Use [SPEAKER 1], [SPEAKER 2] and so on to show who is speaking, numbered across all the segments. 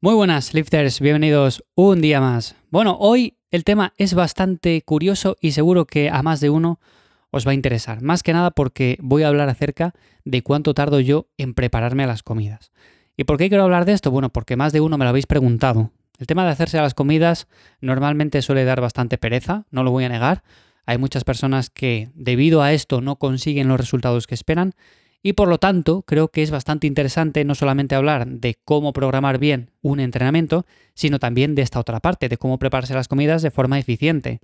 [SPEAKER 1] Muy buenas, lifters, bienvenidos un día más. Bueno, hoy el tema es bastante curioso y seguro que a más de uno os va a interesar. Más que nada porque voy a hablar acerca de cuánto tardo yo en prepararme a las comidas. ¿Y por qué quiero hablar de esto? Bueno, porque más de uno me lo habéis preguntado. El tema de hacerse a las comidas normalmente suele dar bastante pereza, no lo voy a negar. Hay muchas personas que debido a esto no consiguen los resultados que esperan y por lo tanto, creo que es bastante interesante no solamente hablar de cómo programar bien un entrenamiento, sino también de esta otra parte, de cómo prepararse las comidas de forma eficiente.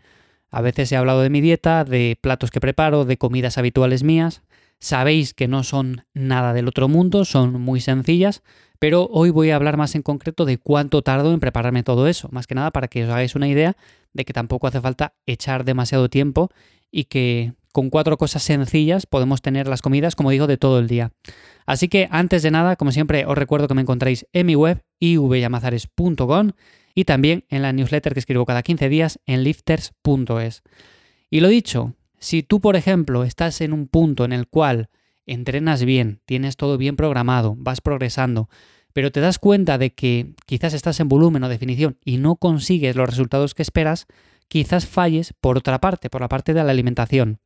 [SPEAKER 1] A veces he hablado de mi dieta, de platos que preparo, de comidas habituales mías. Sabéis que no son nada del otro mundo, son muy sencillas, pero hoy voy a hablar más en concreto de cuánto tardo en prepararme todo eso, más que nada para que os hagáis una idea de que tampoco hace falta echar demasiado tiempo y que con cuatro cosas sencillas podemos tener las comidas, como digo, de todo el día. Así que antes de nada, como siempre, os recuerdo que me encontráis en mi web ivyamazares.com y también en la newsletter que escribo cada 15 días en lifters.es. Y lo dicho, si tú, por ejemplo, estás en un punto en el cual entrenas bien, tienes todo bien programado, vas progresando, pero te das cuenta de que quizás estás en volumen o definición y no consigues los resultados que esperas, quizás falles por otra parte, por la parte de la alimentación.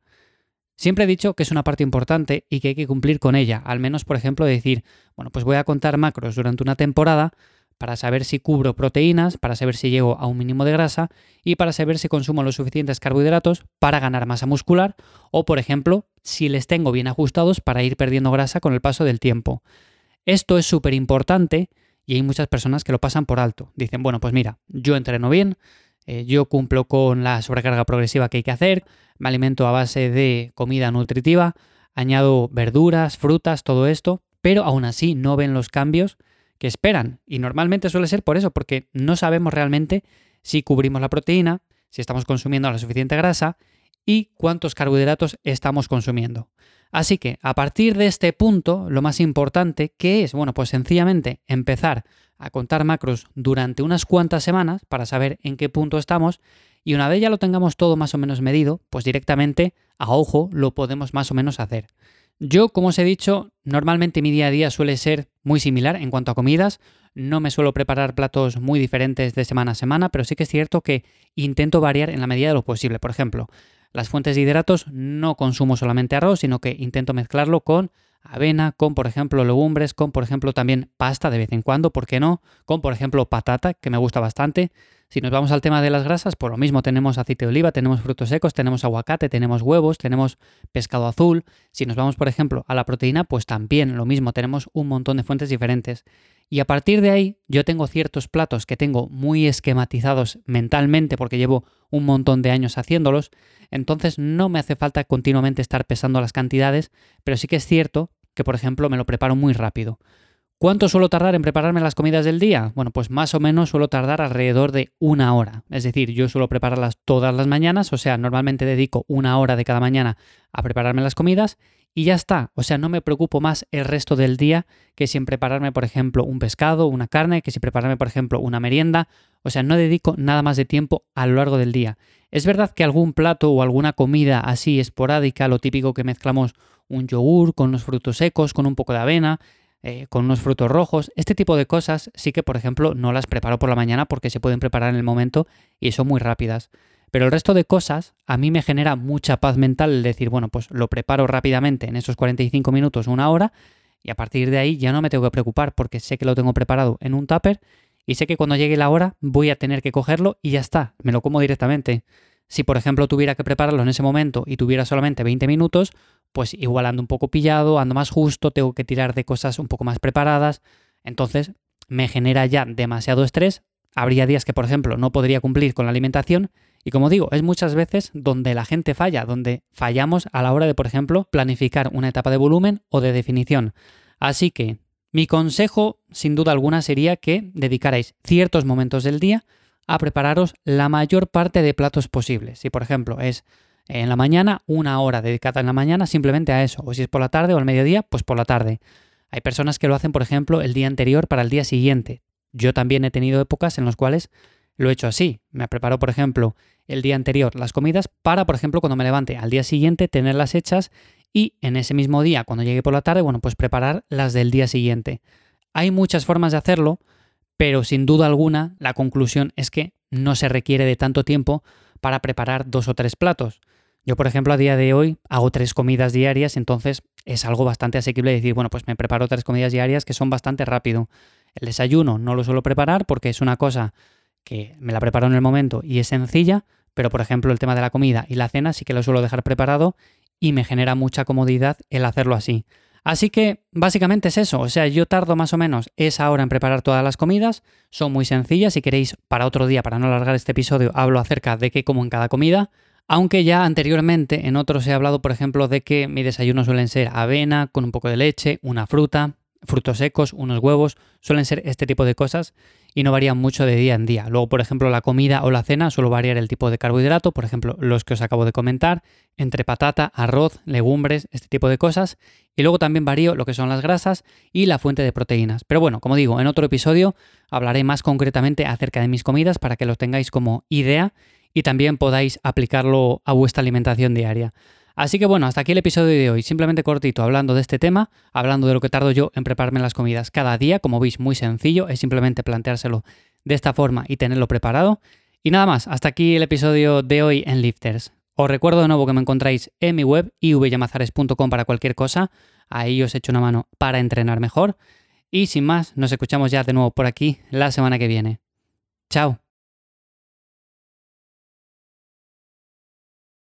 [SPEAKER 1] Siempre he dicho que es una parte importante y que hay que cumplir con ella, al menos por ejemplo decir, bueno, pues voy a contar macros durante una temporada para saber si cubro proteínas, para saber si llego a un mínimo de grasa y para saber si consumo los suficientes carbohidratos para ganar masa muscular o, por ejemplo, si les tengo bien ajustados para ir perdiendo grasa con el paso del tiempo. Esto es súper importante y hay muchas personas que lo pasan por alto. Dicen, bueno, pues mira, yo entreno bien, eh, yo cumplo con la sobrecarga progresiva que hay que hacer, me alimento a base de comida nutritiva, añado verduras, frutas, todo esto, pero aún así no ven los cambios que esperan. Y normalmente suele ser por eso, porque no sabemos realmente si cubrimos la proteína, si estamos consumiendo la suficiente grasa y cuántos carbohidratos estamos consumiendo. Así que a partir de este punto, lo más importante, ¿qué es? Bueno, pues sencillamente empezar a contar macros durante unas cuantas semanas para saber en qué punto estamos y una vez ya lo tengamos todo más o menos medido, pues directamente a ojo lo podemos más o menos hacer. Yo, como os he dicho, normalmente mi día a día suele ser muy similar en cuanto a comidas. No me suelo preparar platos muy diferentes de semana a semana, pero sí que es cierto que intento variar en la medida de lo posible. Por ejemplo, las fuentes de hidratos no consumo solamente arroz, sino que intento mezclarlo con avena, con por ejemplo legumbres, con por ejemplo también pasta de vez en cuando, ¿por qué no? Con por ejemplo patata, que me gusta bastante. Si nos vamos al tema de las grasas, por lo mismo tenemos aceite de oliva, tenemos frutos secos, tenemos aguacate, tenemos huevos, tenemos pescado azul. Si nos vamos por ejemplo a la proteína, pues también lo mismo, tenemos un montón de fuentes diferentes. Y a partir de ahí yo tengo ciertos platos que tengo muy esquematizados mentalmente porque llevo un montón de años haciéndolos, entonces no me hace falta continuamente estar pesando las cantidades, pero sí que es cierto que por ejemplo me lo preparo muy rápido. ¿Cuánto suelo tardar en prepararme las comidas del día? Bueno, pues más o menos suelo tardar alrededor de una hora. Es decir, yo suelo prepararlas todas las mañanas, o sea, normalmente dedico una hora de cada mañana a prepararme las comidas y ya está. O sea, no me preocupo más el resto del día que si en prepararme, por ejemplo, un pescado, una carne, que si prepararme, por ejemplo, una merienda. O sea, no dedico nada más de tiempo a lo largo del día. Es verdad que algún plato o alguna comida así esporádica, lo típico que mezclamos un yogur con unos frutos secos, con un poco de avena, eh, con unos frutos rojos, este tipo de cosas sí que, por ejemplo, no las preparo por la mañana porque se pueden preparar en el momento y son muy rápidas. Pero el resto de cosas a mí me genera mucha paz mental el decir, bueno, pues lo preparo rápidamente en esos 45 minutos, una hora, y a partir de ahí ya no me tengo que preocupar porque sé que lo tengo preparado en un tupper y sé que cuando llegue la hora voy a tener que cogerlo y ya está, me lo como directamente. Si por ejemplo tuviera que prepararlo en ese momento y tuviera solamente 20 minutos, pues igual ando un poco pillado, ando más justo, tengo que tirar de cosas un poco más preparadas, entonces me genera ya demasiado estrés. Habría días que, por ejemplo, no podría cumplir con la alimentación y como digo, es muchas veces donde la gente falla, donde fallamos a la hora de, por ejemplo, planificar una etapa de volumen o de definición. Así que mi consejo, sin duda alguna, sería que dedicarais ciertos momentos del día a prepararos la mayor parte de platos posibles. Si, por ejemplo, es en la mañana, una hora dedicada en la mañana simplemente a eso. O si es por la tarde o al mediodía, pues por la tarde. Hay personas que lo hacen, por ejemplo, el día anterior para el día siguiente. Yo también he tenido épocas en las cuales lo he hecho así. Me preparo, por ejemplo, el día anterior las comidas para, por ejemplo, cuando me levante al día siguiente tenerlas hechas y en ese mismo día, cuando llegue por la tarde, bueno, pues preparar las del día siguiente. Hay muchas formas de hacerlo, pero sin duda alguna la conclusión es que no se requiere de tanto tiempo para preparar dos o tres platos. Yo, por ejemplo, a día de hoy hago tres comidas diarias, entonces es algo bastante asequible decir, bueno, pues me preparo tres comidas diarias que son bastante rápido. El desayuno no lo suelo preparar porque es una cosa que me la preparo en el momento y es sencilla, pero por ejemplo el tema de la comida y la cena sí que lo suelo dejar preparado y me genera mucha comodidad el hacerlo así. Así que básicamente es eso, o sea, yo tardo más o menos esa hora en preparar todas las comidas, son muy sencillas, si queréis para otro día, para no alargar este episodio, hablo acerca de qué como en cada comida, aunque ya anteriormente en otros he hablado, por ejemplo, de que mi desayuno suelen ser avena con un poco de leche, una fruta, frutos secos, unos huevos, suelen ser este tipo de cosas y no varían mucho de día en día. Luego, por ejemplo, la comida o la cena suele variar el tipo de carbohidrato, por ejemplo, los que os acabo de comentar, entre patata, arroz, legumbres, este tipo de cosas. Y luego también varío lo que son las grasas y la fuente de proteínas. Pero bueno, como digo, en otro episodio hablaré más concretamente acerca de mis comidas para que los tengáis como idea y también podáis aplicarlo a vuestra alimentación diaria. Así que bueno, hasta aquí el episodio de hoy, simplemente cortito, hablando de este tema, hablando de lo que tardo yo en prepararme las comidas cada día, como veis muy sencillo, es simplemente planteárselo de esta forma y tenerlo preparado. Y nada más, hasta aquí el episodio de hoy en Lifters. Os recuerdo de nuevo que me encontráis en mi web ivyamazares.com para cualquier cosa, ahí os echo una mano para entrenar mejor. Y sin más, nos escuchamos ya de nuevo por aquí la semana que viene. Chao.